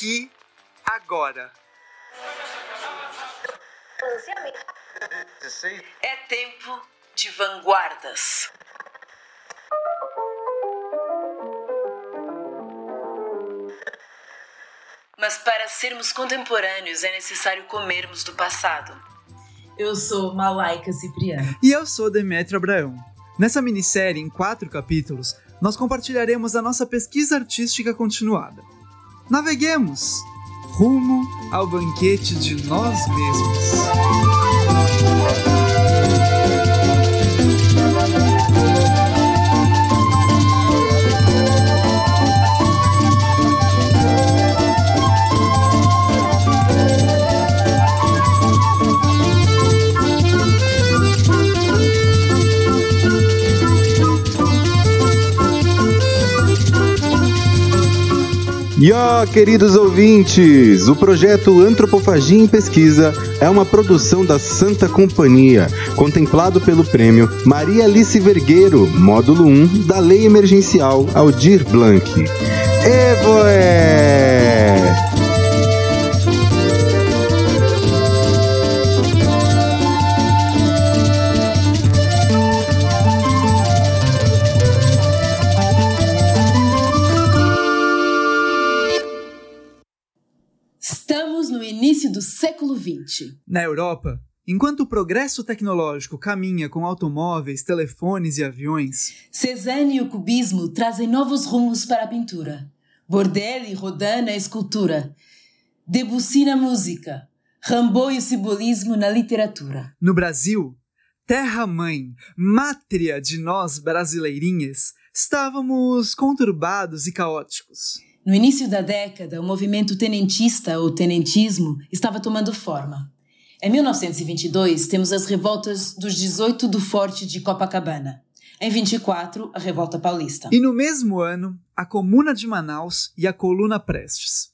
aqui, agora. É tempo de vanguardas. Mas para sermos contemporâneos é necessário comermos do passado. Eu sou Malaika Cipriano. E eu sou Demetrio Abraão. Nessa minissérie, em quatro capítulos, nós compartilharemos a nossa pesquisa artística continuada. Naveguemos rumo ao banquete de nós mesmos. Yo, queridos ouvintes! O projeto Antropofagia em Pesquisa é uma produção da Santa Companhia, contemplado pelo prêmio Maria Alice Vergueiro, módulo 1 da Lei Emergencial Aldir Blanc. Evoé! Século XX. Na Europa, enquanto o progresso tecnológico caminha com automóveis, telefones e aviões, Cézanne e o cubismo trazem novos rumos para a pintura. Bordello e Rodin na escultura. Debussy na música. Rimbaud e o simbolismo na literatura. no Brasil, terra-mãe, mátria de nós brasileirinhas, estávamos conturbados e caóticos. No início da década, o movimento tenentista ou tenentismo estava tomando forma. Em 1922, temos as revoltas dos 18 do Forte de Copacabana. Em 24, a Revolta Paulista. E no mesmo ano, a Comuna de Manaus e a Coluna Prestes.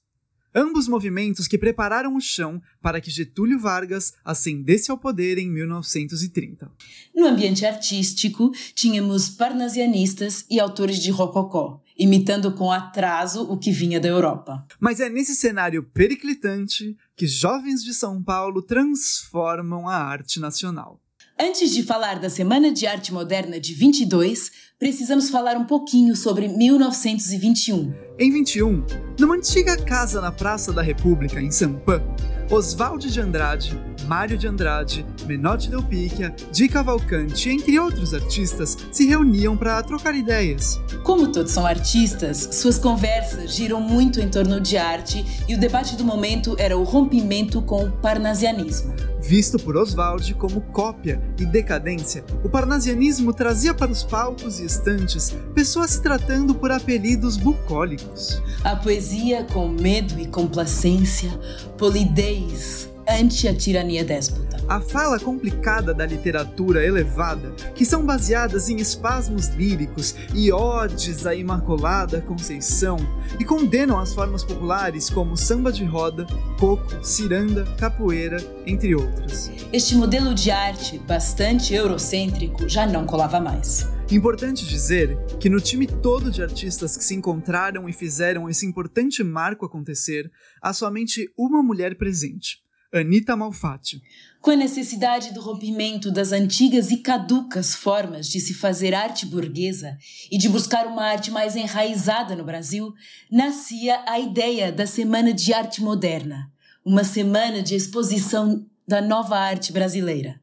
Ambos movimentos que prepararam o chão para que Getúlio Vargas ascendesse ao poder em 1930. No ambiente artístico, tínhamos parnasianistas e autores de rococó, imitando com atraso o que vinha da Europa. Mas é nesse cenário periclitante que jovens de São Paulo transformam a arte nacional. Antes de falar da Semana de Arte Moderna de 22, precisamos falar um pouquinho sobre 1921. Em 21, numa antiga casa na Praça da República, em Sampã, Oswald de Andrade, Mário de Andrade, Menotti Del Picchia, Di Cavalcanti, entre outros artistas, se reuniam para trocar ideias. Como todos são artistas, suas conversas giram muito em torno de arte e o debate do momento era o rompimento com o parnasianismo. Visto por Oswald como cópia e decadência, o parnasianismo trazia para os palcos e estantes pessoas se tratando por apelidos bucólicos. A poesia com medo e complacência, polidez ante a tirania déspota. A fala complicada da literatura elevada, que são baseadas em espasmos líricos e odes à Imaculada Conceição, e condenam as formas populares como samba de roda, coco, ciranda, capoeira, entre outras. Este modelo de arte, bastante eurocêntrico, já não colava mais. Importante dizer que no time todo de artistas que se encontraram e fizeram esse importante marco acontecer, há somente uma mulher presente, Anita Malfatti. Com a necessidade do rompimento das antigas e caducas formas de se fazer arte burguesa e de buscar uma arte mais enraizada no Brasil, nascia a ideia da Semana de Arte Moderna, uma semana de exposição da nova arte brasileira.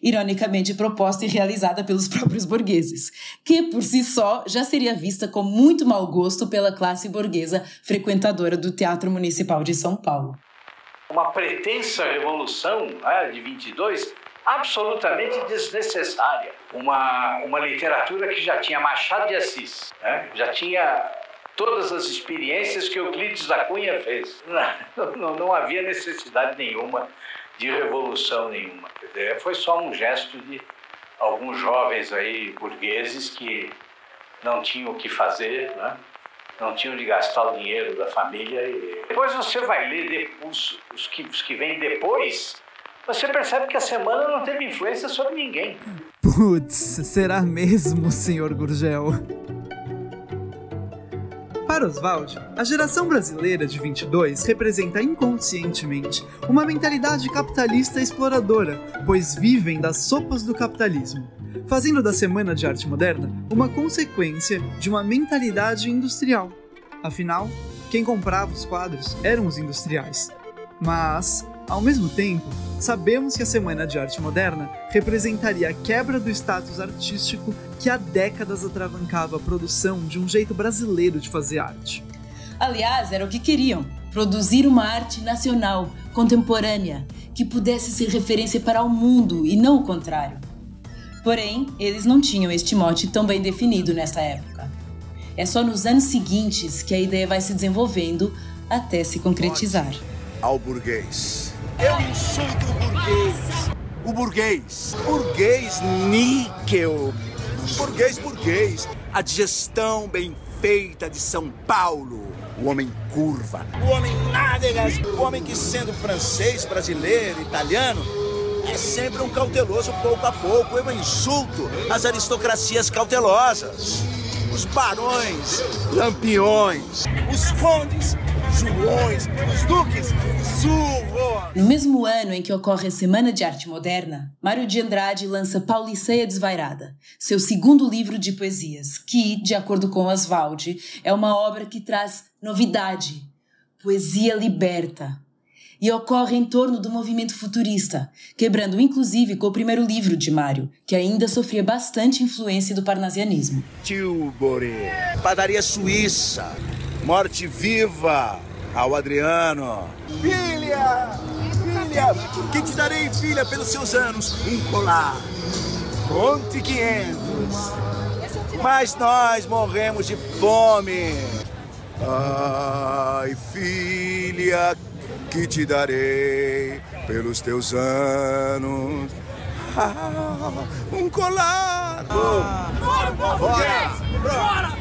Ironicamente proposta e realizada pelos próprios burgueses, que por si só já seria vista com muito mau gosto pela classe burguesa frequentadora do Teatro Municipal de São Paulo uma pretensa revolução né, de 22 absolutamente desnecessária. Uma, uma literatura que já tinha Machado de Assis, né, já tinha todas as experiências que Euclides da Cunha fez. Não, não, não havia necessidade nenhuma de revolução nenhuma. Foi só um gesto de alguns jovens aí burgueses que não tinham o que fazer, né? Não tinham de gastar o dinheiro da família. E depois você vai ler os, os, que, os que vêm depois, você percebe que a semana não teve influência sobre ninguém. Putz, será mesmo, senhor Gurgel? Para Oswald, a geração brasileira de 22 representa inconscientemente uma mentalidade capitalista exploradora, pois vivem das sopas do capitalismo, fazendo da Semana de Arte Moderna uma consequência de uma mentalidade industrial. Afinal, quem comprava os quadros eram os industriais. Mas, ao mesmo tempo, sabemos que a Semana de Arte Moderna representaria a quebra do status artístico que há décadas atravancava a produção de um jeito brasileiro de fazer arte. Aliás, era o que queriam: produzir uma arte nacional, contemporânea, que pudesse ser referência para o mundo e não o contrário. Porém, eles não tinham este mote tão bem definido nessa época. É só nos anos seguintes que a ideia vai se desenvolvendo até se concretizar. Ao burguês. Eu insulto o burguês. O burguês. Burguês níquel. Burguês, burguês. A digestão bem feita de São Paulo. O homem curva. O homem nádegas. O homem que, sendo francês, brasileiro, italiano, é sempre um cauteloso pouco a pouco. Eu insulto as aristocracias cautelosas. Os barões, lampiões, os condes, Joões, os duques. No mesmo ano em que ocorre a Semana de Arte Moderna, Mário de Andrade lança Pauliceia Desvairada, seu segundo livro de poesias, que, de acordo com Oswald, é uma obra que traz novidade, poesia liberta, e ocorre em torno do movimento futurista, quebrando inclusive com o primeiro livro de Mário, que ainda sofria bastante influência do parnasianismo. Tilbury, padaria suíça, morte viva ao Adriano. Filha, filha, que te darei, filha, pelos seus anos, um colar. Conte quinhentos. Mas nós morremos de fome. Ai, filha, que te darei pelos teus anos. Ah, um colar! Ah, fora o povo burguês! Fora!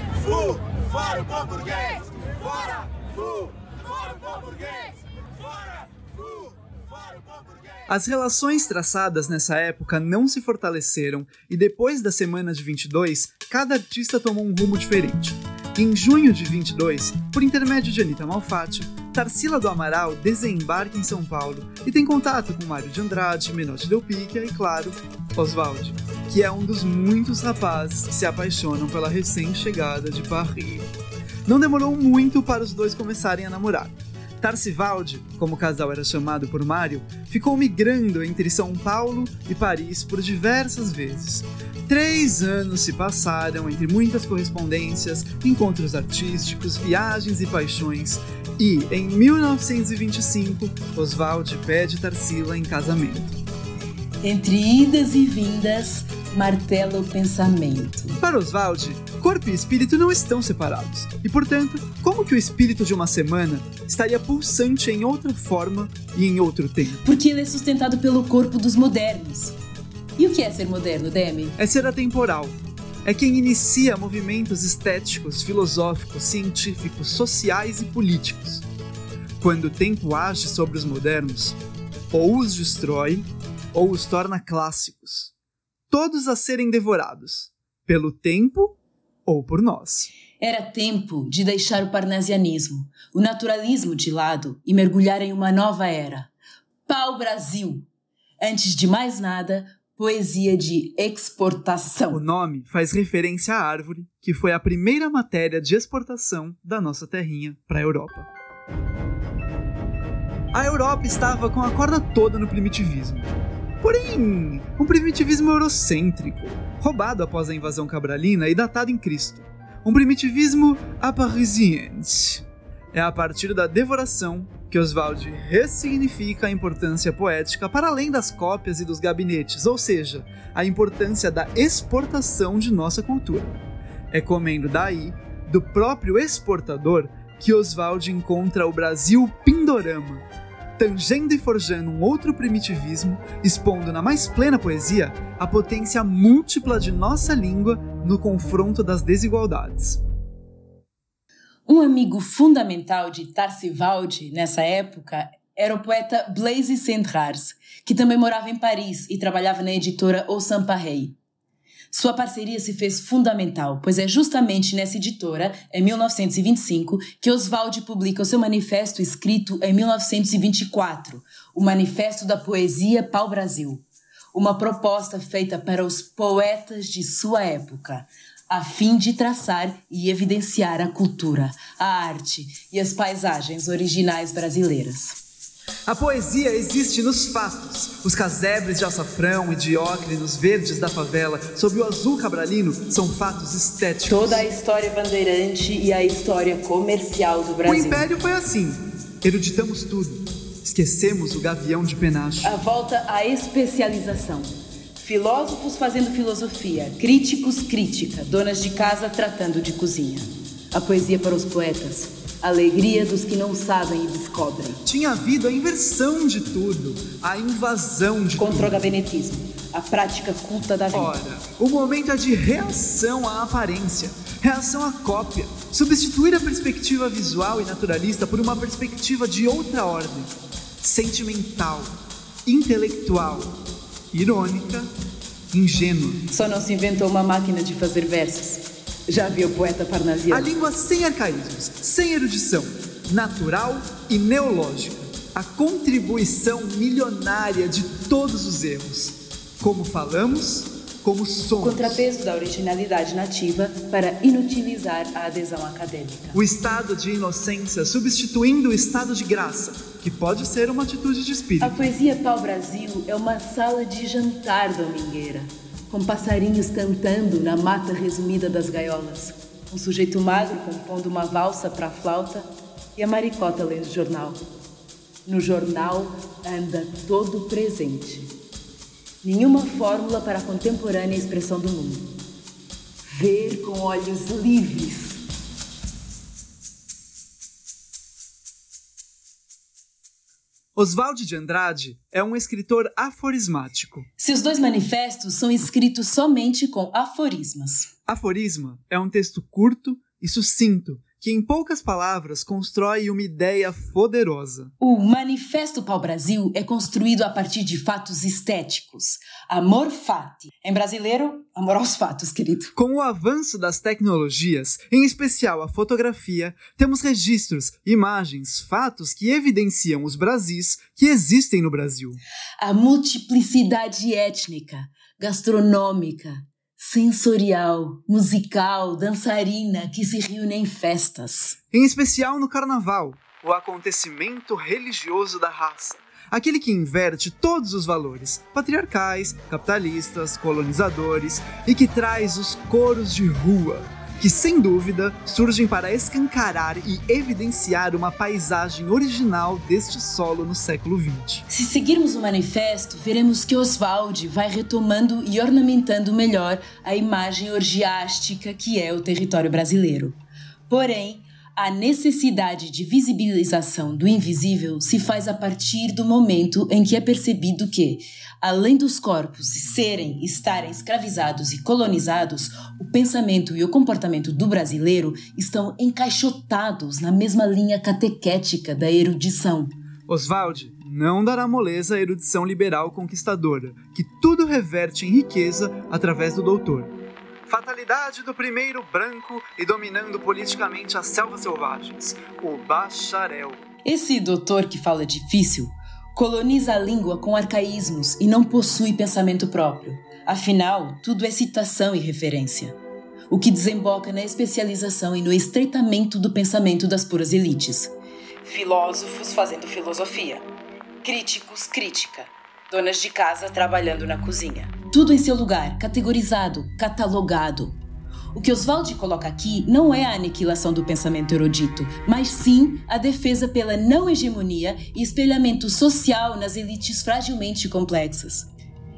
Fora o povo burguês! Fora! Fora o burguês! Fora! Fora o burguês! As relações traçadas nessa época não se fortaleceram e depois da semana de 22, cada artista tomou um rumo diferente. Em junho de 22, por intermédio de Anita Malfatti, Tarsila do Amaral desembarca em São Paulo e tem contato com Mário de Andrade, Menotti Del Picchia e, claro, Oswald, que é um dos muitos rapazes que se apaixonam pela recém-chegada de Paris. Não demorou muito para os dois começarem a namorar. Tarcivaldi, como o casal era chamado por Mário, ficou migrando entre São Paulo e Paris por diversas vezes. Três anos se passaram entre muitas correspondências, encontros artísticos, viagens e paixões, e, em 1925, Oswald pede Tarsila em casamento. Entre idas e vindas, martela o pensamento. Para Oswald, corpo e espírito não estão separados, e portanto, como que o espírito de uma semana estaria pulsante em outra forma e em outro tempo? Porque ele é sustentado pelo corpo dos modernos. E o que é ser moderno, Demi? É ser atemporal. É quem inicia movimentos estéticos, filosóficos, científicos, sociais e políticos. Quando o tempo age sobre os modernos, ou os destrói, ou os torna clássicos, todos a serem devorados, pelo tempo ou por nós. Era tempo de deixar o parnasianismo, o naturalismo de lado e mergulhar em uma nova era. Pau Brasil! Antes de mais nada, poesia de exportação. O nome faz referência à árvore, que foi a primeira matéria de exportação da nossa terrinha para a Europa. A Europa estava com a corda toda no primitivismo. Porém, um primitivismo eurocêntrico, roubado após a invasão cabralina e datado em Cristo. Um primitivismo aparisiense. É a partir da devoração que Oswald ressignifica a importância poética para além das cópias e dos gabinetes, ou seja, a importância da exportação de nossa cultura. É comendo daí, do próprio exportador, que Oswald encontra o Brasil Pindorama, tangendo e forjando um outro primitivismo, expondo na mais plena poesia a potência múltipla de nossa língua no confronto das desigualdades. Um amigo fundamental de Tarsivaldi nessa época era o poeta Blaise Cendrars, que também morava em Paris e trabalhava na editora Au Pareil. Sua parceria se fez fundamental, pois é justamente nessa editora, em 1925, que Oswald publica o seu manifesto escrito em 1924, o Manifesto da Poesia Pau-Brasil. Uma proposta feita para os poetas de sua época, a fim de traçar e evidenciar a cultura, a arte e as paisagens originais brasileiras. A poesia existe nos fatos. Os casebres de açafrão e de ocre nos verdes da favela, sob o azul cabralino, são fatos estéticos. Toda a história bandeirante e a história comercial do Brasil. O império foi assim. Eruditamos tudo. Esquecemos o gavião de penacho. A volta à especialização. Filósofos fazendo filosofia, críticos crítica, donas de casa tratando de cozinha. A poesia para os poetas, alegria dos que não sabem e descobrem. Tinha havido a inversão de tudo, a invasão de Contra o tudo. gabinetismo, a prática culta da vida. Ora, o momento é de reação à aparência, reação à cópia, substituir a perspectiva visual e naturalista por uma perspectiva de outra ordem, sentimental, intelectual, irônica, ingênua. Só não se inventou uma máquina de fazer versos. Já viu o poeta A parnasiano? língua sem arcaísmos, sem erudição, natural e neológica. A contribuição milionária de todos os erros. Como falamos, como O somos. contrapeso da originalidade nativa para inutilizar a adesão acadêmica. O estado de inocência substituindo o estado de graça, que pode ser uma atitude de A espírito. poesia pau-brasil é uma sala de jantar domingueira, com passarinhos cantando na mata resumida das gaiolas, um sujeito magro compondo uma valsa para a flauta e a maricota lendo jornal. No jornal anda todo presente. Nenhuma fórmula para a contemporânea expressão do mundo. Ver com olhos livres. Oswald de Andrade é um escritor aforismático. Seus dois manifestos são escritos somente com aforismas. Aforisma é um texto curto e sucinto que, em poucas palavras, constrói uma ideia poderosa. O Manifesto Pau-Brasil é construído a partir de fatos estéticos. Amor fati. Em brasileiro, amor aos fatos, querido. Com o avanço das tecnologias, em especial a fotografia, temos registros, imagens, fatos que evidenciam os Brasis que existem no Brasil. A multiplicidade étnica, gastronômica, sensorial, musical, dançarina que se reúne em festas. Em especial no Carnaval, o acontecimento religioso da raça. Aquele que inverte todos os valores patriarcais, capitalistas, colonizadores e que traz os coros de rua, que sem dúvida surgem para escancarar e evidenciar uma paisagem original deste solo no século XX. Se seguirmos o manifesto, veremos que Oswald vai retomando e ornamentando melhor a imagem orgiástica que é o território brasileiro. Porém, a necessidade de visibilização do invisível se faz a partir do momento em que é percebido que, além dos corpos serem, estarem escravizados e colonizados, o pensamento e o comportamento do brasileiro estão encaixotados na mesma linha catequética da erudição. Oswald não dará moleza à erudição liberal conquistadora, que tudo reverte em riqueza através do doutor. Fatalidade do primeiro branco e dominando politicamente as selvas selvagens, o bacharel. Esse doutor que fala difícil coloniza a língua com arcaísmos e não possui pensamento próprio. Afinal, tudo é citação e referência. O que desemboca na especialização e no estreitamento do pensamento das puras elites. Filósofos fazendo filosofia. Críticos, crítica. Donas de casa trabalhando na cozinha. Tudo em seu lugar, categorizado, catalogado. O que Oswald coloca aqui não é a aniquilação do pensamento erudito, mas sim a defesa pela não hegemonia e espelhamento social nas elites fragilmente complexas.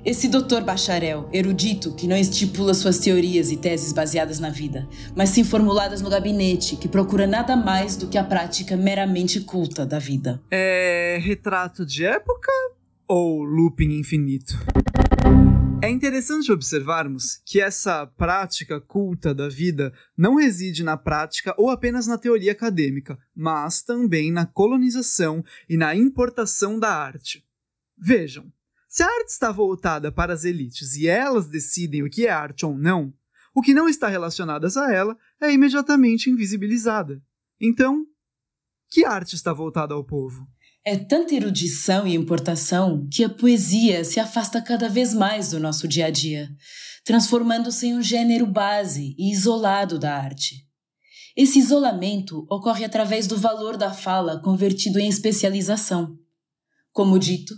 Esse doutor bacharel, erudito, que não estipula suas teorias e teses baseadas na vida, mas sim formuladas no gabinete, que procura nada mais do que a prática meramente culta da vida. É retrato de época ou looping infinito? É interessante observarmos que essa prática culta da vida não reside na prática ou apenas na teoria acadêmica, mas também na colonização e na importação da arte. Vejam, Se a arte está voltada para as elites e elas decidem o que é arte ou não, o que não está relacionado a ela é imediatamente invisibilizada. Então, que arte está voltada ao povo? É tanta erudição e importação que a poesia se afasta cada vez mais do nosso dia a dia, transformando-se em um gênero base e isolado da arte. Esse isolamento ocorre através do valor da fala convertido em especialização. Como dito,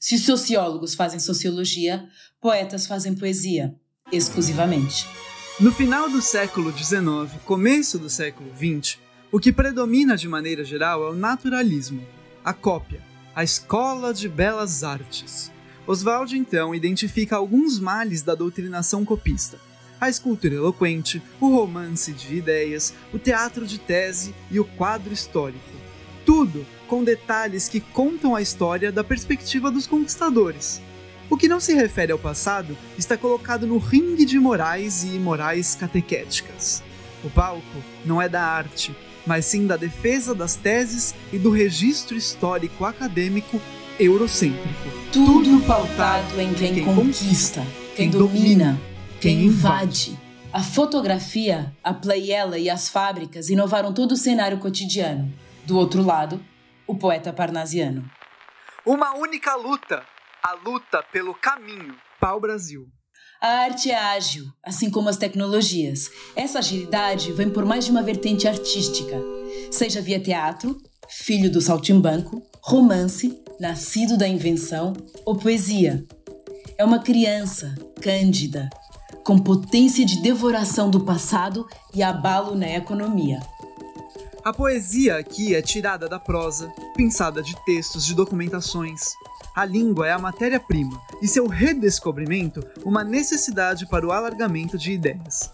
se os sociólogos fazem sociologia, poetas fazem poesia, exclusivamente. No final do século XIX, começo do século XX, o que predomina de maneira geral é o naturalismo, a cópia, a escola de belas artes. Oswald então identifica alguns males da doutrinação copista: a escultura eloquente, o romance de ideias, o teatro de tese e o quadro histórico. Tudo com detalhes que contam a história da perspectiva dos conquistadores. O que não se refere ao passado está colocado no ringue de morais e imorais catequéticas. O palco não é da arte, mas sim da defesa das teses e do registro histórico acadêmico eurocêntrico. Tudo pautado em quem, quem conquista, quem, quem domina, quem invade. A fotografia, a playela e as fábricas inovaram todo o cenário cotidiano. Do outro lado, o poeta parnasiano. Uma única luta, a luta pelo caminho. Pau Brasil. A arte é ágil, assim como as tecnologias. Essa agilidade vem por mais de uma vertente artística, seja via teatro, filho do saltimbanco, romance, nascido da invenção ou poesia. É uma criança, cândida, com potência de devoração do passado e abalo na economia. A poesia aqui é tirada da prosa, pensada de textos, de documentações. A língua é a matéria-prima e seu redescobrimento uma necessidade para o alargamento de ideias.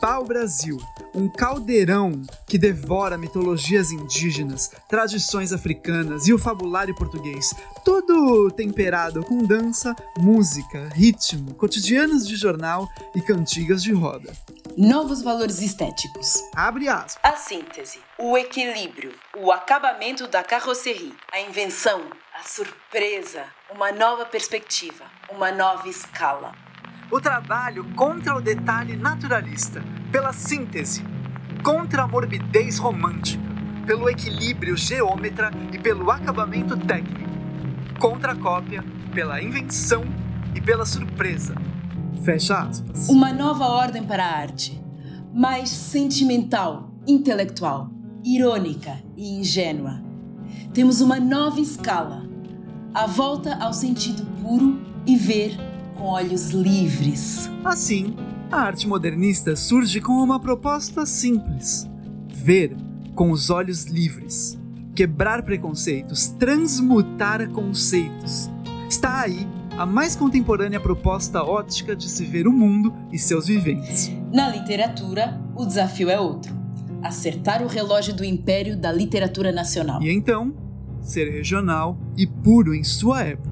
Pau-Brasil, um caldeirão que devora mitologias indígenas, tradições africanas e o fabulário português, tudo temperado com dança, música, ritmo, cotidianos de jornal e cantigas de roda. Novos valores estéticos. Abre aspas. A síntese, o equilíbrio, o acabamento da carroceria, a invenção, a surpresa, uma nova perspectiva, uma nova escala. O trabalho contra o detalhe naturalista, pela síntese, contra a morbidez romântica, pelo equilíbrio geômetra e pelo acabamento técnico, contra a cópia, pela invenção e pela surpresa. Fecha aspas. Uma nova ordem para a arte, mais sentimental, intelectual, irônica e ingênua. Temos uma nova escala, a volta ao sentido puro e ver com olhos livres. Assim, a arte modernista surge com uma proposta simples: ver com os olhos livres, quebrar preconceitos, transmutar conceitos. Está aí a mais contemporânea proposta ótica de se ver o mundo e seus viventes. Na literatura, o desafio é outro: acertar o relógio do império da literatura nacional. E então, ser regional e puro em sua época.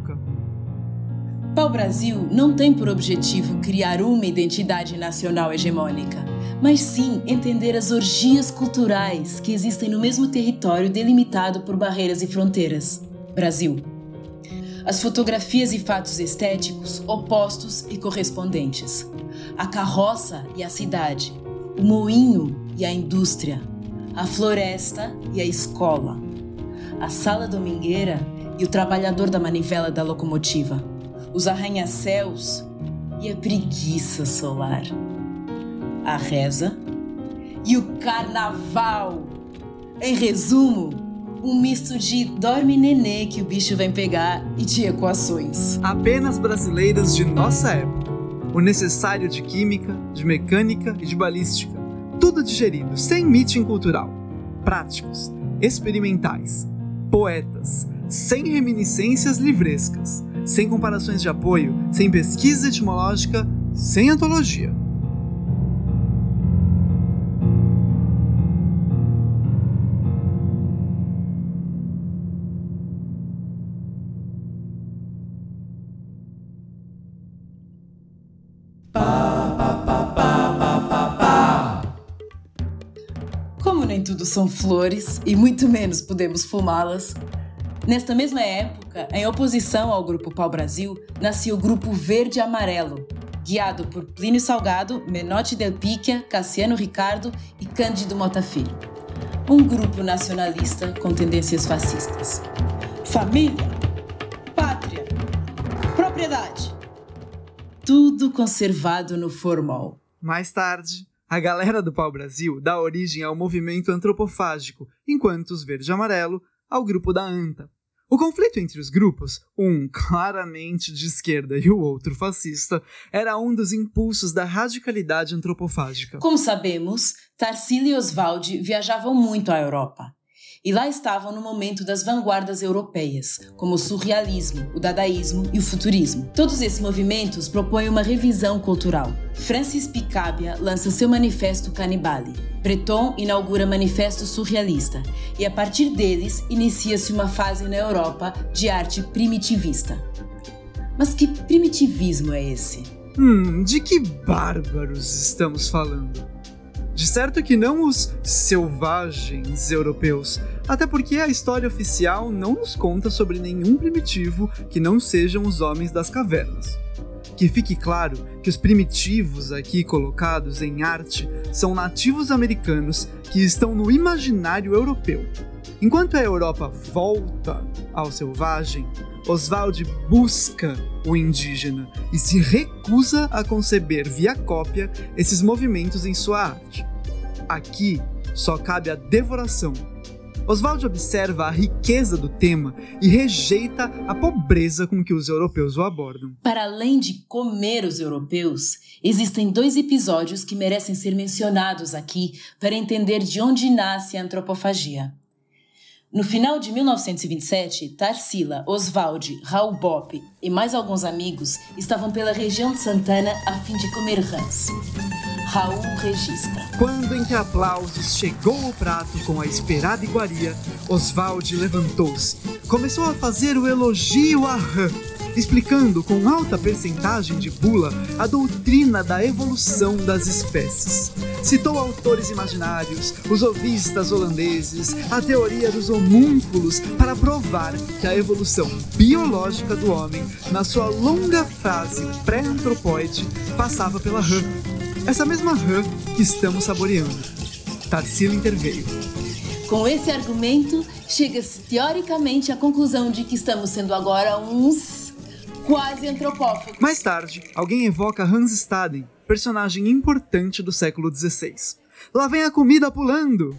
Pau Brasil não tem por objetivo criar uma identidade nacional hegemônica, mas sim entender as orgias culturais que existem no mesmo território delimitado por barreiras e fronteiras Brasil. As fotografias e fatos estéticos opostos e correspondentes. A carroça e a cidade. O moinho e a indústria. A floresta e a escola a sala domingueira e o trabalhador da manivela da locomotiva, os arranha-céus e a preguiça solar, a reza e o carnaval. Em resumo, um misto de dorme nenê que o bicho vem pegar e de equações. Apenas brasileiras de nossa época. O necessário de química, de mecânica e de balística. Tudo digerido, sem meeting cultural. Práticos, experimentais, poetas, sem reminiscências livrescas, sem comparações de apoio, sem pesquisa etimológica, sem antologia. Como nem tudo são flores e muito menos podemos fumá-las, Nesta mesma época, em oposição ao Grupo Pau Brasil, nascia o Grupo Verde Amarelo, guiado por Plínio Salgado, Menotti Del Picchia, Cassiano Ricardo e Cândido Mota Filho. Um grupo nacionalista com tendências fascistas. Família, pátria, propriedade. Tudo conservado no formal. Mais tarde, a galera do Pau Brasil dá origem ao movimento antropofágico, enquanto os Verde Amarelo ao grupo da ANTA. O conflito entre os grupos, um claramente de esquerda e o outro fascista, era um dos impulsos da radicalidade antropofágica. Como sabemos, Tarsila e Oswald viajavam muito à Europa. E lá estavam no momento das vanguardas europeias, como o surrealismo, o dadaísmo e o futurismo. Todos esses movimentos propõem uma revisão cultural. Francis Picabia lança seu manifesto Canibale. Breton inaugura Manifesto Surrealista, e a partir deles inicia-se uma fase na Europa de arte primitivista. Mas que primitivismo é esse? Hum, de que bárbaros estamos falando? De certo que não os selvagens europeus, até porque a história oficial não nos conta sobre nenhum primitivo que não sejam os homens das cavernas. Que fique claro que os primitivos aqui colocados em arte são nativos americanos que estão no imaginário europeu. Enquanto a Europa volta ao selvagem, Oswald busca o indígena e se recusa a conceber via cópia esses movimentos em sua arte. Aqui só cabe a devoração. Oswald observa a riqueza do tema e rejeita a pobreza com que os europeus o abordam. Para além de comer os europeus, existem dois episódios que merecem ser mencionados aqui para entender de onde nasce a antropofagia. No final de 1927, Tarsila, Oswald, Raul Bopp e mais alguns amigos estavam pela região de Santana a fim de comer rãs. Raul registra. Quando entre aplausos chegou o prato com a esperada iguaria, Oswald levantou-se. Começou a fazer o elogio a rã, explicando com alta percentagem de bula a doutrina da evolução das espécies. Citou autores imaginários, os ovistas holandeses, a teoria dos homúnculos para provar que a evolução biológica do homem, na sua longa fase pré-antropóide, passava pela rã. Essa mesma rã que estamos saboreando. Tarsila interveio. Com esse argumento, chega-se teoricamente à conclusão de que estamos sendo agora uns quase antropófagos. Mais tarde, alguém evoca Hans Staden, personagem importante do século XVI. Lá vem a comida pulando!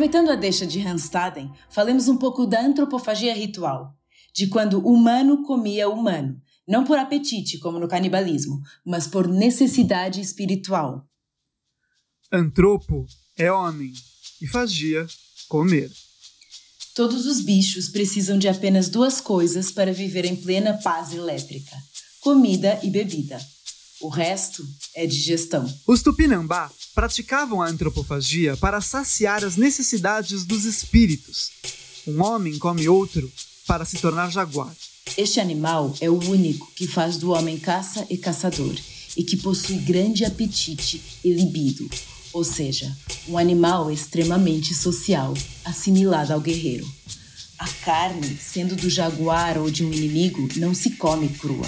Aproveitando a deixa de Hanstaden, falemos um pouco da antropofagia ritual, de quando humano comia humano, não por apetite, como no canibalismo, mas por necessidade espiritual. Antropo é homem e fagia comer. Todos os bichos precisam de apenas duas coisas para viver em plena paz elétrica: comida e bebida. O resto é digestão. Os Tupinambá praticavam a antropofagia para saciar as necessidades dos espíritos. Um homem come outro para se tornar jaguar. Este animal é o único que faz do homem caça e caçador e que possui grande apetite e libido, ou seja, um animal extremamente social, assimilado ao guerreiro. A carne, sendo do jaguar ou de um inimigo, não se come crua.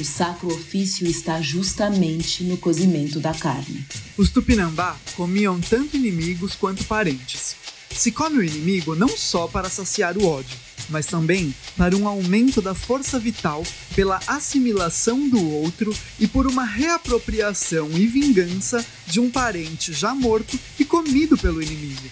O sacro ofício está justamente no cozimento da carne. Os Tupinambá comiam tanto inimigos quanto parentes. Se come o inimigo não só para saciar o ódio, mas também para um aumento da força vital pela assimilação do outro e por uma reapropriação e vingança de um parente já morto e comido pelo inimigo.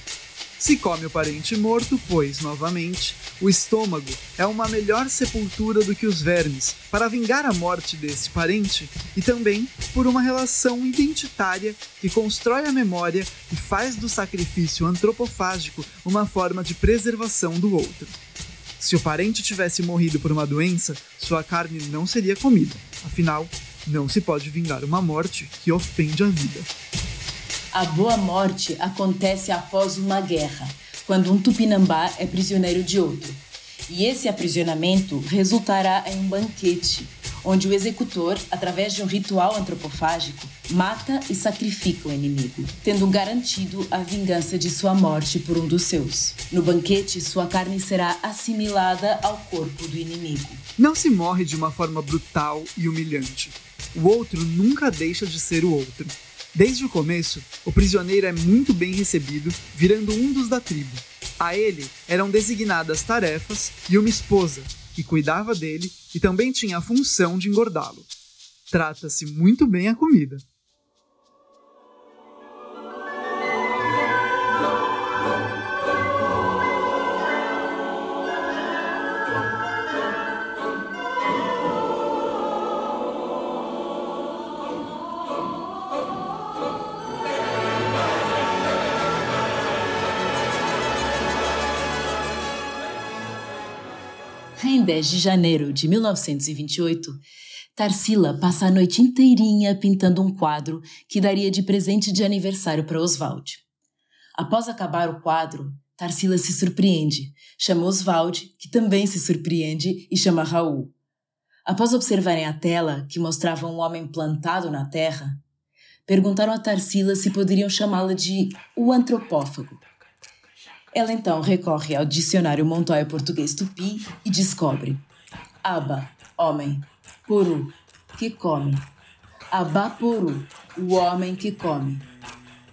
Se come o parente morto, pois, novamente, o estômago é uma melhor sepultura do que os vermes, para vingar a morte desse parente, e também por uma relação identitária que constrói a memória e faz do sacrifício antropofágico uma forma de preservação do outro. Se o parente tivesse morrido por uma doença, sua carne não seria comida, afinal, não se pode vingar uma morte que ofende a vida. A Boa Morte acontece após uma guerra, quando um tupinambá é prisioneiro de outro. E esse aprisionamento resultará em um banquete, onde o executor, através de um ritual antropofágico, mata e sacrifica o inimigo, tendo garantido a vingança de sua morte por um dos seus. No banquete, sua carne será assimilada ao corpo do inimigo. Não se morre de uma forma brutal e humilhante. O outro nunca deixa de ser o outro. Desde o começo, o prisioneiro é muito bem recebido, virando um dos da tribo. A ele eram designadas tarefas e uma esposa, que cuidava dele e também tinha a função de engordá-lo. Trata-se muito bem a comida. 10 de janeiro de 1928, Tarsila passa a noite inteirinha pintando um quadro que daria de presente de aniversário para Oswald. Após acabar o quadro, Tarsila se surpreende, chama Oswald, que também se surpreende, e chama Raul. Após observarem a tela, que mostrava um homem plantado na terra, perguntaram a Tarsila se poderiam chamá-la de o antropófago. Ela então recorre ao dicionário Montoya Português Tupi e descobre Aba, homem, Poru, que come. Abaporu, o homem que come.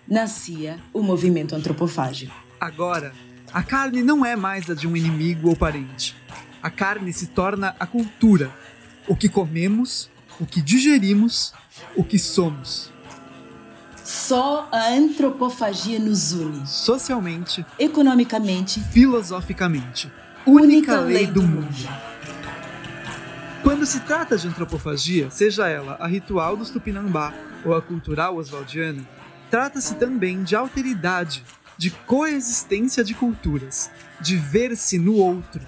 Nascia o movimento antropofágico. Agora, a carne não é mais a de um inimigo ou parente. A carne se torna a cultura, o que comemos, o que digerimos, o que somos. Só a antropofagia nos une. Socialmente, Economicamente, filosoficamente. Única lei do mundo. Quando se trata de antropofagia, seja ela a ritual dos Tupinambá ou a cultural oswaldiana, trata-se também de alteridade, de coexistência de culturas, de ver-se no outro,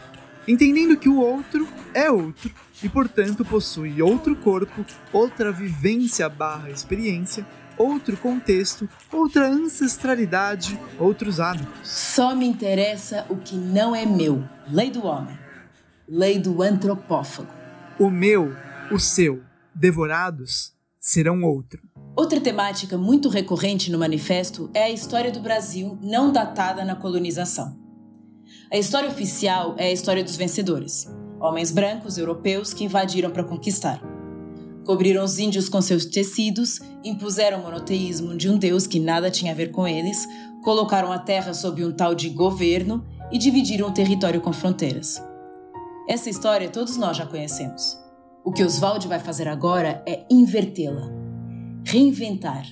entendendo que o outro é outro e, portanto, possui outro corpo, outra vivência barra experiência, outro contexto, outra ancestralidade, outros hábitos. só me interessa o que não é meu. Lei do homem. Lei do antropófago. O meu, o seu, devorados, serão outro. Outra temática muito recorrente no manifesto é a história do Brasil não datada na colonização. A história oficial é a história dos vencedores, homens brancos europeus que invadiram para conquistar. Cobriram os índios com seus tecidos, impuseram o monoteísmo de um deus que nada tinha a ver com eles, colocaram a terra sob um tal de governo e dividiram o território com fronteiras. Essa história todos nós já conhecemos. O que Oswald vai fazer agora é invertê-la, reinventar,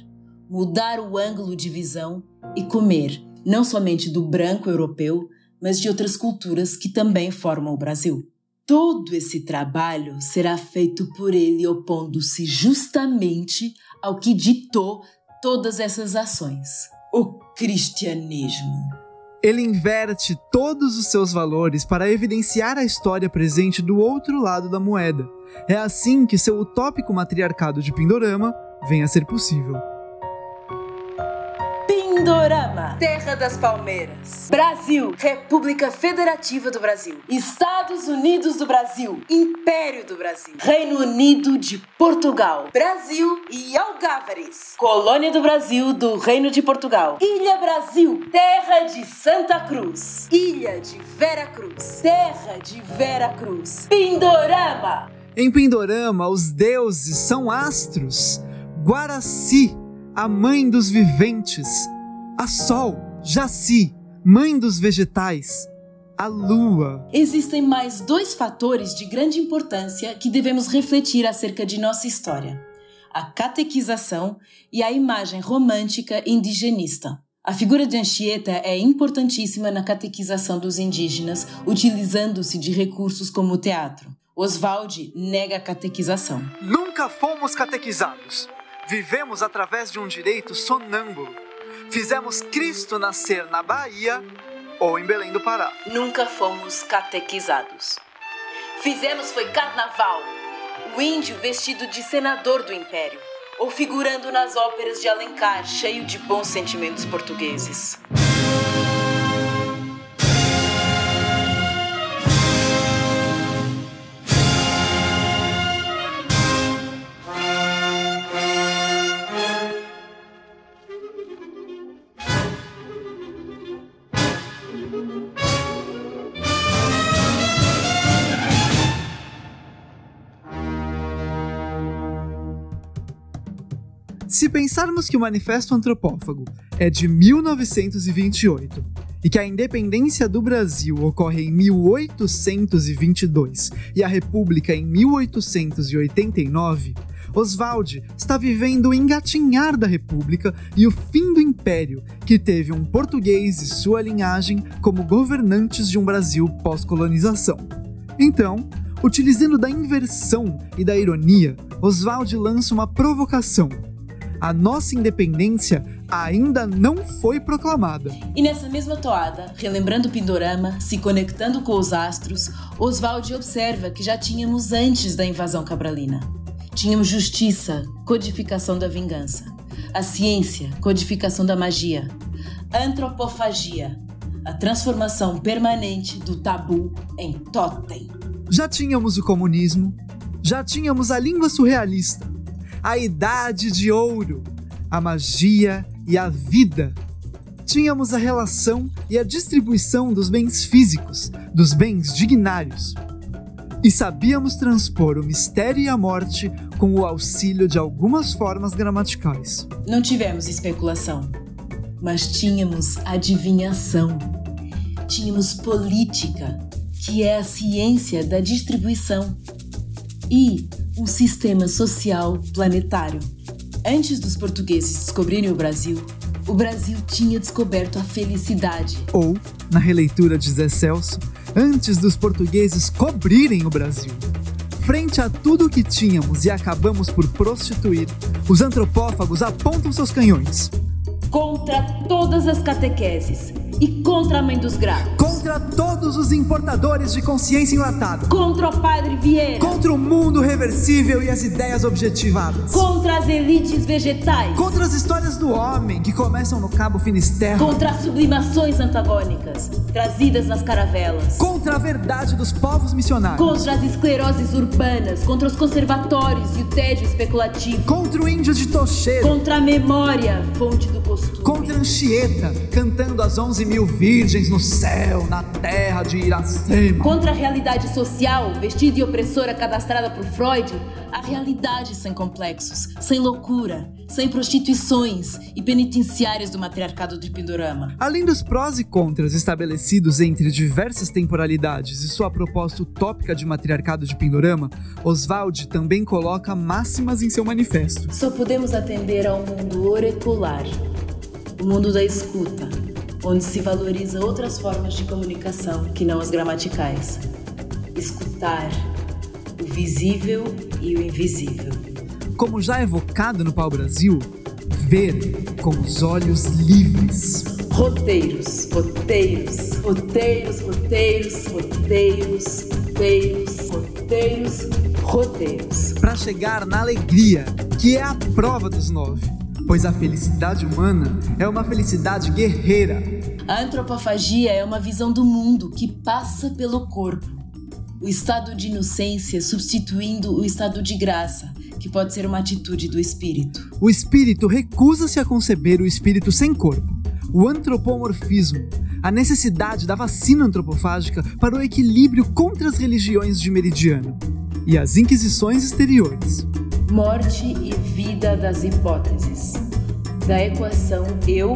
mudar o ângulo de visão e comer não somente do branco europeu, mas de outras culturas que também formam o Brasil. Todo esse trabalho será feito por ele opondo-se justamente ao que ditou todas essas ações: o cristianismo. Ele inverte todos os seus valores para evidenciar a história presente do outro lado da moeda. É assim que seu utópico matriarcado de Pindorama vem a ser possível. Pindorama, Terra das Palmeiras. Brasil, República Federativa do Brasil. Estados Unidos do Brasil, Império do Brasil. Reino Unido de Portugal. Brasil e Algávares. Colônia do Brasil do Reino de Portugal. Ilha Brasil, Terra de Santa Cruz. Ilha de Vera Cruz. Terra de Vera Cruz. Pindorama. Em Pindorama, os deuses são astros. Guaraci, a mãe dos viventes. A Sol, Jaci, mãe dos vegetais. A Lua, Existem mais dois fatores de grande importância que devemos refletir acerca de nossa história: a catequização e a imagem romântica indigenista. A figura de Anchieta é importantíssima na catequização dos indígenas, utilizando-se de recursos como o teatro. Oswald nega a catequização. Nunca fomos catequizados. Vivemos através de um direito sonâmbulo. Fizemos Cristo nascer na Bahia ou em Belém do Pará. Nunca fomos catequizados. Fizemos foi carnaval. O índio vestido de senador do império. ou figurando nas óperas de Alencar, cheio de bons sentimentos portugueses. Se pensarmos que o Manifesto Antropófago é de 1928 e que a independência do Brasil ocorre em 1822 e a República em 1889, Oswald está vivendo o engatinhar da República e o fim do Império, que teve um português e sua linhagem como governantes de um Brasil pós-colonização. Então, utilizando da inversão e da ironia, Oswald lança uma provocação a nossa independência ainda não foi proclamada. E nessa mesma toada, relembrando o Pindorama, se conectando com os astros, Oswald observa que já tínhamos antes da invasão cabralina. Tínhamos justiça, codificação da vingança. A ciência, codificação da magia. Antropofagia, a transformação permanente do tabu em totem. Já tínhamos o comunismo, já tínhamos a língua surrealista, a idade de ouro, a magia e a vida. Tínhamos a relação e a distribuição dos bens físicos, dos bens dignários. E sabíamos transpor o mistério e a morte com o auxílio de algumas formas gramaticais. Não tivemos especulação, mas tínhamos adivinhação. Tínhamos política, que é a ciência da distribuição. E um sistema social planetário. Antes dos portugueses descobrirem o Brasil, o Brasil tinha descoberto a felicidade. Ou, na releitura de Zé Celso, antes dos portugueses cobrirem o Brasil. Frente a tudo o que tínhamos e acabamos por prostituir, os antropófagos apontam seus canhões. Contra todas as catequeses e contra a mãe dos grávidos. Contra todos os importadores de consciência enlatada. Contra o padre Vieira. Contra o mundo reversível e as ideias objetivadas. Contra as elites vegetais. Contra as histórias do homem que começam no Cabo Finisterre. Contra as sublimações antagônicas trazidas nas caravelas. Contra a verdade dos povos missionários. Contra as escleroses urbanas. Contra os conservatórios e o tédio especulativo. Contra o índio de Tocheiro. Contra a memória, fonte do. Contra Anchieta, cantando as onze mil virgens no céu, na terra de Iracema. Contra a realidade social, vestida e opressora cadastrada por Freud, a realidade sem complexos, sem loucura, sem prostituições e penitenciárias do matriarcado de Pindorama. Além dos prós e contras estabelecidos entre diversas temporalidades e sua proposta utópica de matriarcado de Pindorama, Oswald também coloca máximas em seu manifesto. Só podemos atender ao mundo orecular, o mundo da escuta, onde se valoriza outras formas de comunicação que não as gramaticais. Escutar visível e o invisível. Como já evocado no Pau Brasil, ver com os olhos livres. Roteiros, roteiros, roteiros, roteiros, roteiros, roteiros, roteiros, roteiros. Para chegar na alegria, que é a prova dos nove. Pois a felicidade humana é uma felicidade guerreira. A antropofagia é uma visão do mundo que passa pelo corpo. O estado de inocência substituindo o estado de graça, que pode ser uma atitude do espírito. O espírito recusa-se a conceber o espírito sem corpo. O antropomorfismo, a necessidade da vacina antropofágica para o equilíbrio contra as religiões de meridiano e as inquisições exteriores. Morte e vida das hipóteses. Da equação eu,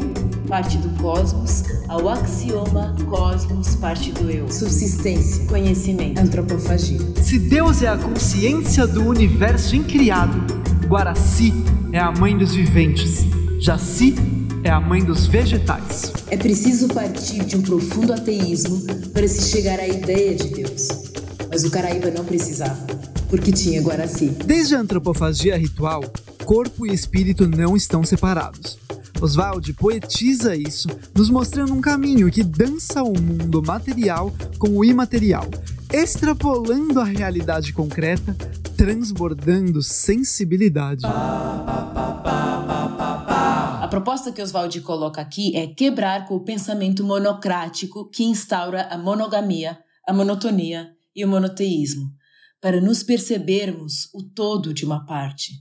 parte do cosmos, ao axioma cosmos, parte do eu. Subsistência, conhecimento, antropofagia. Se Deus é a consciência do universo incriado, Guaraci é a mãe dos viventes, Jaci é a mãe dos vegetais. É preciso partir de um profundo ateísmo para se chegar à ideia de Deus. Mas o Caraíba não precisava, porque tinha Guaraci. Desde a antropofagia ritual, corpo e espírito não estão separados. Oswald poetiza isso, nos mostrando um caminho que dança o mundo material com o imaterial, extrapolando a realidade concreta, transbordando sensibilidade. proposta que Oswald coloca aqui é quebrar com o pensamento monocrático que instaura a monogamia, a monotonia e o monoteísmo, para nos percebermos o todo de uma parte,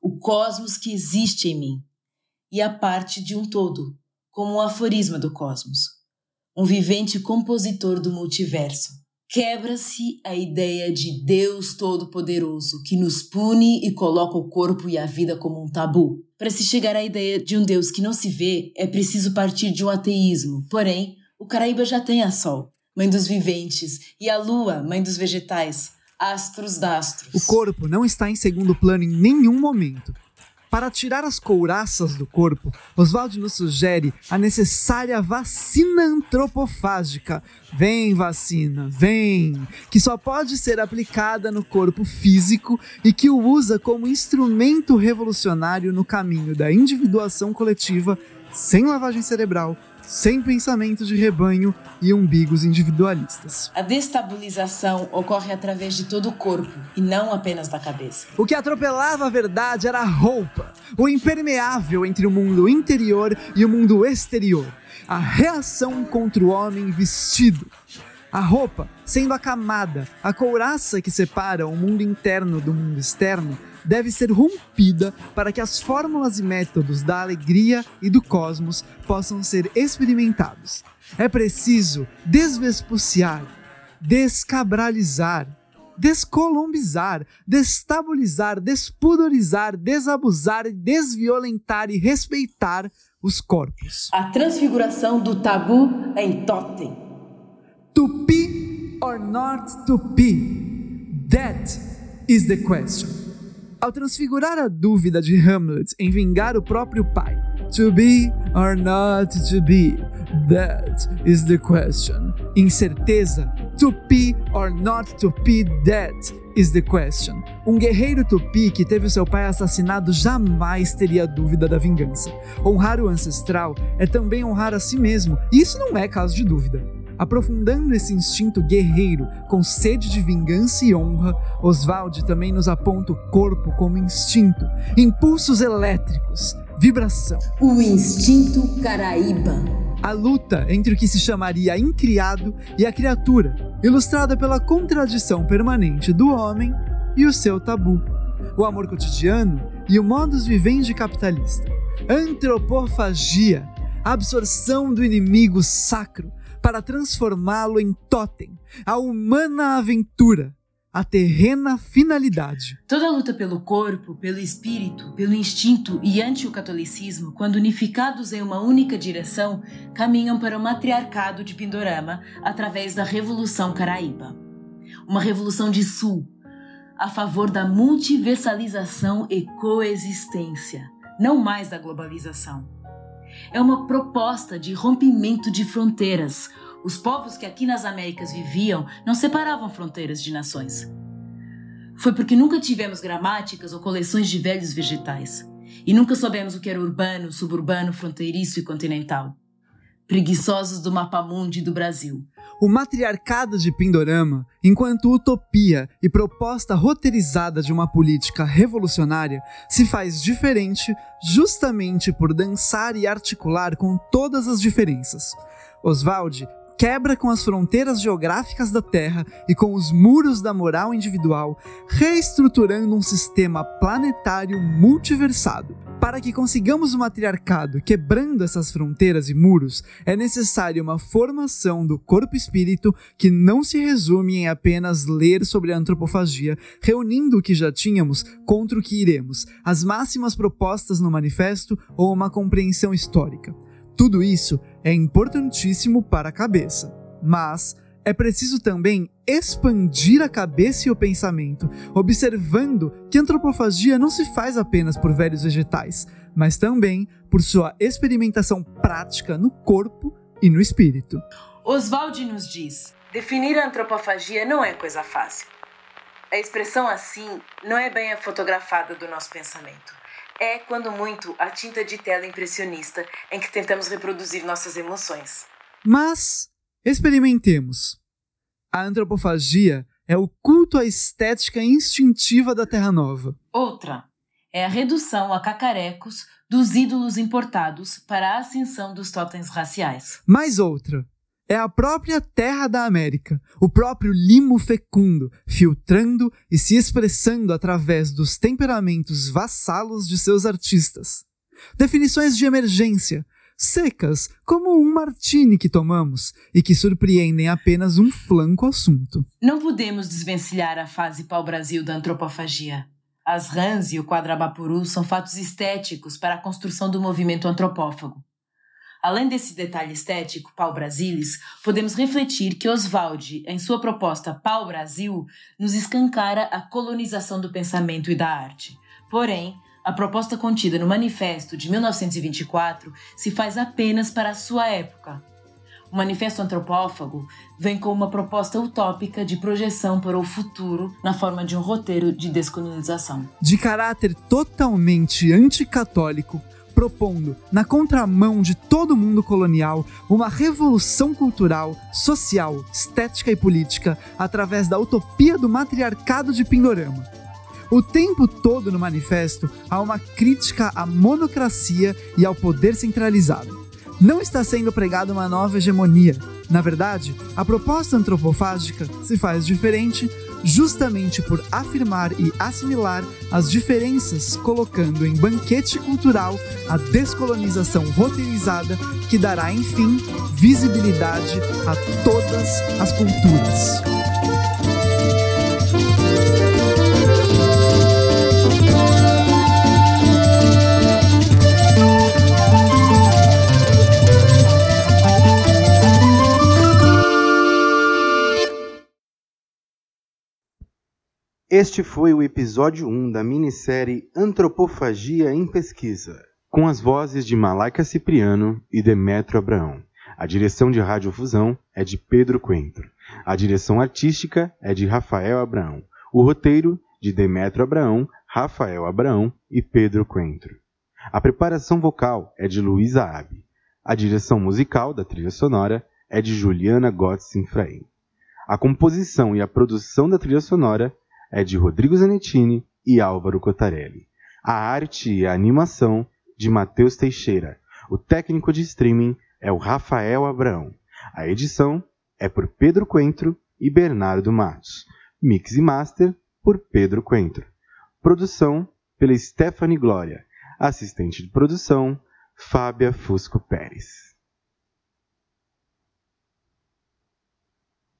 o cosmos que existe em mim, e a parte de um todo, como o aforisma do cosmos, um vivente compositor do multiverso. Quebra-se a ideia de Deus Todo-Poderoso que nos pune e coloca o corpo e a vida como um tabu. Para se chegar à ideia de um Deus que não se vê, é preciso partir de um ateísmo. Porém, o Caraíba já tem a Sol, mãe dos viventes, e a Lua, mãe dos vegetais, astros d'astros. O corpo não está em segundo plano em nenhum momento. Para tirar as couraças do corpo, Oswald nos sugere a necessária vacina antropofágica. Vem, vacina, vem! Que só pode ser aplicada no corpo físico e que o usa como instrumento revolucionário no caminho da individuação coletiva sem lavagem cerebral sem pensamento de rebanho e umbigos individualistas. A destabilização ocorre através de todo o corpo e não apenas da cabeça. O que atropelava a verdade era a roupa, o impermeável entre o mundo interior e o mundo exterior, a reação contra o homem vestido. A roupa, sendo a camada, a couraça que separa o mundo interno do mundo externo, deve ser rompida para que as fórmulas e métodos da alegria e do cosmos possam ser experimentados. É preciso desvespuciar, descabralizar, descolombizar, destabilizar, despunorizar, desabusar, desviolentar e respeitar os corpos. A transfiguração do tabu em totem. To be or not to be? That is the question. Ao transfigurar a dúvida de Hamlet em vingar o próprio pai, to be or not to be, that is the question. Incerteza, to be or not to be, that is the question. Um guerreiro tupi que teve seu pai assassinado jamais teria dúvida da vingança. Honrar o ancestral é também honrar a si mesmo, e isso não é caso de dúvida. Aprofundando esse instinto guerreiro com sede de vingança e honra, Oswald também nos aponta o corpo como instinto, impulsos elétricos, vibração. O instinto caraíba. A luta entre o que se chamaria incriado e a criatura, ilustrada pela contradição permanente do homem e o seu tabu. O amor cotidiano e o modus vivendi capitalista. Antropofagia, absorção do inimigo sacro para transformá-lo em totem, a humana aventura, a terrena finalidade. Toda luta pelo corpo, pelo espírito, pelo instinto e ante o catolicismo, quando unificados em uma única direção, caminham para o matriarcado de Pindorama através da Revolução Caraíba. Uma revolução de sul, a favor da multiversalização e coexistência, não mais da globalização. É uma proposta de rompimento de fronteiras. Os povos que aqui nas Américas viviam não separavam fronteiras de nações. Foi porque nunca tivemos gramáticas ou coleções de velhos vegetais. E nunca soubemos o que era urbano, suburbano, fronteiriço e continental. Preguiçosos do mapa mundi do Brasil, o matriarcado de Pindorama, enquanto utopia e proposta roteirizada de uma política revolucionária, se faz diferente justamente por dançar e articular com todas as diferenças. Oswald quebra com as fronteiras geográficas da Terra e com os muros da moral individual, reestruturando um sistema planetário multiversado. Para que consigamos o matriarcado quebrando essas fronteiras e muros, é necessária uma formação do corpo-espírito que não se resume em apenas ler sobre a antropofagia, reunindo o que já tínhamos contra o que iremos, as máximas propostas no manifesto ou uma compreensão histórica. Tudo isso é importantíssimo para a cabeça, mas é preciso também expandir a cabeça e o pensamento, observando que a antropofagia não se faz apenas por velhos vegetais, mas também por sua experimentação prática no corpo e no espírito. Oswald nos diz: definir a antropofagia não é coisa fácil. A expressão assim não é bem a fotografada do nosso pensamento é, quando muito, a tinta de tela impressionista em que tentamos reproduzir nossas emoções. Mas experimentemos. A antropofagia é o culto à estética instintiva da Terra Nova. Outra é a redução a cacarecos dos ídolos importados para a ascensão dos totens raciais. Mais outra. É a própria terra da América, o próprio limo fecundo, filtrando e se expressando através dos temperamentos vassalos de seus artistas. Definições de emergência, secas como um martini que tomamos e que surpreendem apenas um flanco assunto. Não podemos desvencilhar a fase pau-brasil da antropofagia. As rãs e o quadrabapuru são fatos estéticos para a construção do movimento antropófago. Além desse detalhe estético, pau-brasilis, podemos refletir que Oswald, em sua proposta Pau-Brasil, nos escancara a colonização do pensamento e da arte. Porém, a proposta contida no Manifesto de 1924 se faz apenas para a sua época. O Manifesto Antropófago vem com uma proposta utópica de projeção para o futuro na forma de um roteiro de descolonização. De caráter totalmente anticatólico, propondo, na contramão de todo mundo colonial, uma revolução cultural, social, estética e política através da utopia do matriarcado de Pindorama. O tempo todo no manifesto há uma crítica à monocracia e ao poder centralizado. Não está sendo pregada uma nova hegemonia. Na verdade, a proposta antropofágica se faz diferente justamente por afirmar e assimilar as diferenças, colocando em banquete cultural a descolonização roteirizada que dará, enfim, visibilidade a todas as culturas. Este foi o episódio 1 da minissérie Antropofagia em Pesquisa, com as vozes de Malaika Cipriano e Demetrio Abraão. A direção de radiofusão é de Pedro Coentro. A direção artística é de Rafael Abraão. O roteiro de Demetrio Abraão, Rafael Abraão e Pedro Coentro. A preparação vocal é de Luísa Abe. A direção musical da trilha sonora é de Juliana Gotzin Fraim. A composição e a produção da trilha sonora é de Rodrigo Zanettini e Álvaro Cotarelli. A arte e a animação de Matheus Teixeira. O técnico de streaming é o Rafael Abraão. A edição é por Pedro Coentro e Bernardo Matos. Mix e master por Pedro Coentro. Produção pela Stephanie Glória. Assistente de produção, Fábia Fusco Pérez.